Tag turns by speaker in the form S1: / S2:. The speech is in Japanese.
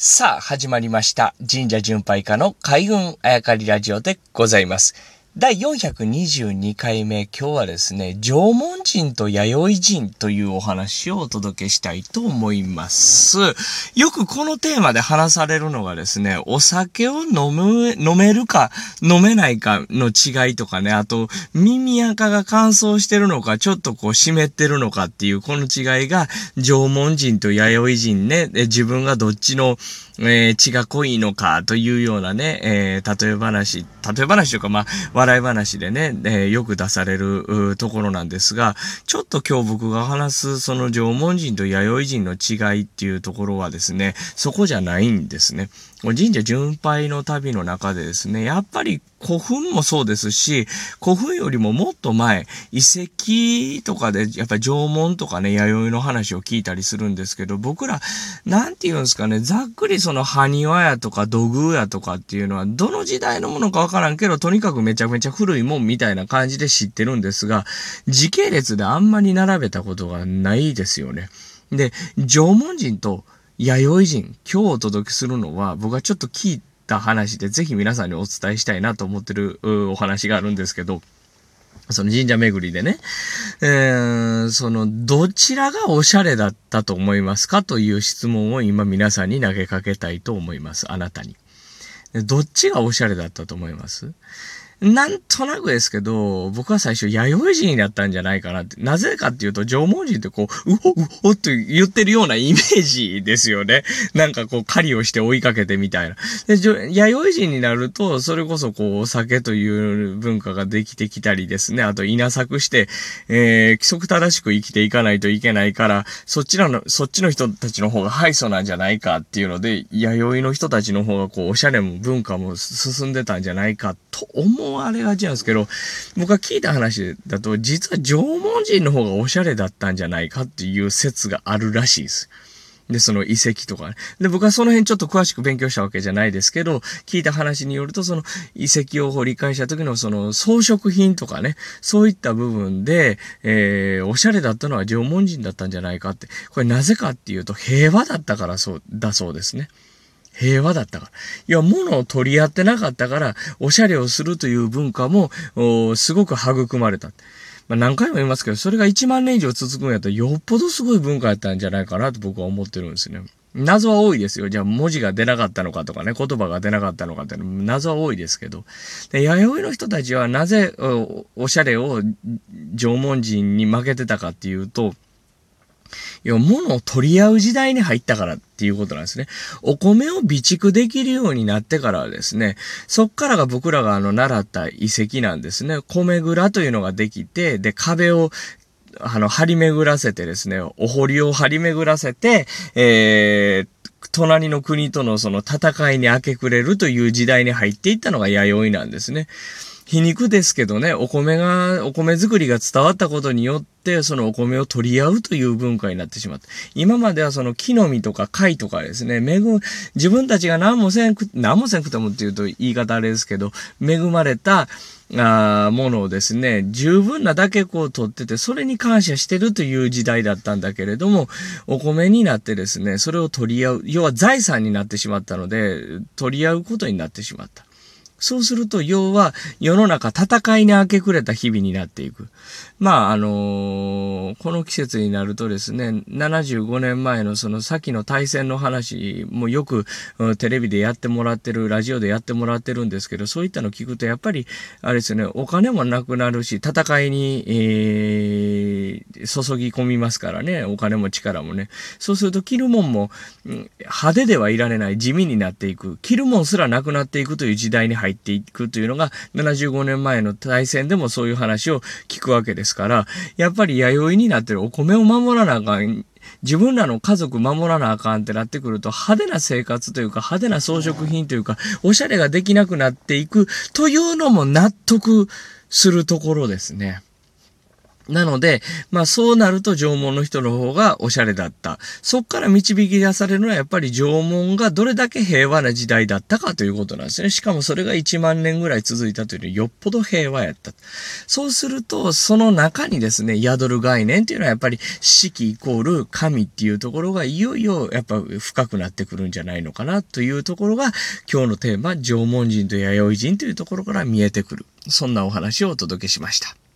S1: さあ、始まりました。神社巡拝家の海軍あやかりラジオでございます。第422回目、今日はですね、縄文人と弥生人というお話をお届けしたいと思います。よくこのテーマで話されるのがですね、お酒を飲む、飲めるか飲めないかの違いとかね、あと耳垢が乾燥してるのか、ちょっとこう湿ってるのかっていうこの違いが、縄文人と弥生人ね、自分がどっちのえー血が濃いのかというようなね、えー例え話、例え話というか、まあ、笑い話でね、えーよく出されるところなんですが、ちょっと今日僕が話すその縄文人と弥生人の違いっていうところはですね、そこじゃないんですね。神社巡拝の旅の中でですね、やっぱり古墳もそうですし、古墳よりももっと前、遺跡とかで、やっぱり縄文とかね、弥生の話を聞いたりするんですけど、僕ら、なんて言うんですかね、ざっくりその埴輪やとか土偶やとかっていうのは、どの時代のものかわからんけど、とにかくめちゃめちゃ古いもんみたいな感じで知ってるんですが、時系列であんまり並べたことがないですよね。で、縄文人と弥生人、今日お届けするのは、僕はちょっと聞いた話で、ぜひ皆さんにお伝えしたいなと思ってるお話があるんですけど、その神社巡りでね、えー、その、どちらがおしゃれだったと思いますかという質問を今皆さんに投げかけたいと思います。あなたに。どっちがおしゃれだったと思います？なんとなくですけど、僕は最初、弥生人だったんじゃないかなって。なぜかっていうと、縄文人ってこう、うほうほって言ってるようなイメージですよね。なんかこう、狩りをして追いかけてみたいな。で、弥生人になると、それこそこう、お酒という文化ができてきたりですね。あと、稲作して、えー、規則正しく生きていかないといけないから、そっちらの、そっちの人たちの方が敗訴なんじゃないかっていうので、弥生の人たちの方がこう、おしゃれも文化も進んでたんじゃないかと思われがちなんですけど、僕が聞いた話だと、実は縄文人の方がおしゃれだったんじゃないかっていう説があるらしいです。で、その遺跡とかね。で、僕はその辺ちょっと詳しく勉強したわけじゃないですけど、聞いた話によると、その遺跡を掘り返した時のその装飾品とかね、そういった部分で、えー、おしゃれだったのは縄文人だったんじゃないかって。これなぜかっていうと、平和だったからそう、だそうですね。平和だったから。いや、物を取り合ってなかったから、おしゃれをするという文化も、すごく育まれた。まあ、何回も言いますけど、それが1万年以上続くんやったら、よっぽどすごい文化やったんじゃないかなと僕は思ってるんですね。謎は多いですよ。じゃあ文字が出なかったのかとかね、言葉が出なかったのかって謎は多いですけど。で、弥生の人たちはなぜおおしゃれを縄文人に負けてたかっていうと、いや、物を取り合う時代に入ったからっていうことなんですね。お米を備蓄できるようになってからはですね、そっからが僕らがあの習った遺跡なんですね。米蔵というのができて、で、壁をあの、張り巡らせてですね、お堀を張り巡らせて、えー、隣の国とのその戦いに明け暮れるという時代に入っていったのが弥生なんですね。皮肉ですけどね、お米が、お米作りが伝わったことによって、そのお米を取り合うという文化になってしまった。今まではその木の実とか貝とかですね、恵、自分たちが何もせんく、何もせんくてもっていうと言い方あれですけど、恵まれた、あものをですね、十分なだけこう取ってて、それに感謝してるという時代だったんだけれども、お米になってですね、それを取り合う、要は財産になってしまったので、取り合うことになってしまった。そうすると、要は、世の中戦いに明け暮れた日々になっていく。まあ、あのーこの季節になるとですね、75年前のその先の大戦の話もよく、うんテレビでやってもらってる、ラジオでやってもらってるんですけど、そういったの聞くと、やっぱり、あれですね、お金もなくなるし、戦いに、えー注ぎ込みますからね、お金も力もね。そうすると、着るもんも、うん派手ではいられない地味になっていく。着るもんすらなくなっていくという時代に入入っていくというのが、75年前の大戦でもそういう話を聞くわけですから、やっぱり弥生になってるお米を守らなあかん。自分らの家族守らなあかんってなってくると、派手な生活というか、派手な装飾品というか、おしゃれができなくなっていくというのも納得するところですね。なので、まあそうなると縄文の人の方がおしゃれだった。そっから導き出されるのはやっぱり縄文がどれだけ平和な時代だったかということなんですね。しかもそれが1万年ぐらい続いたというのはよっぽど平和やった。そうすると、その中にですね、宿る概念っていうのはやっぱり四季イコール神っていうところがいよいよやっぱ深くなってくるんじゃないのかなというところが今日のテーマ、縄文人と弥生人というところから見えてくる。そんなお話をお届けしました。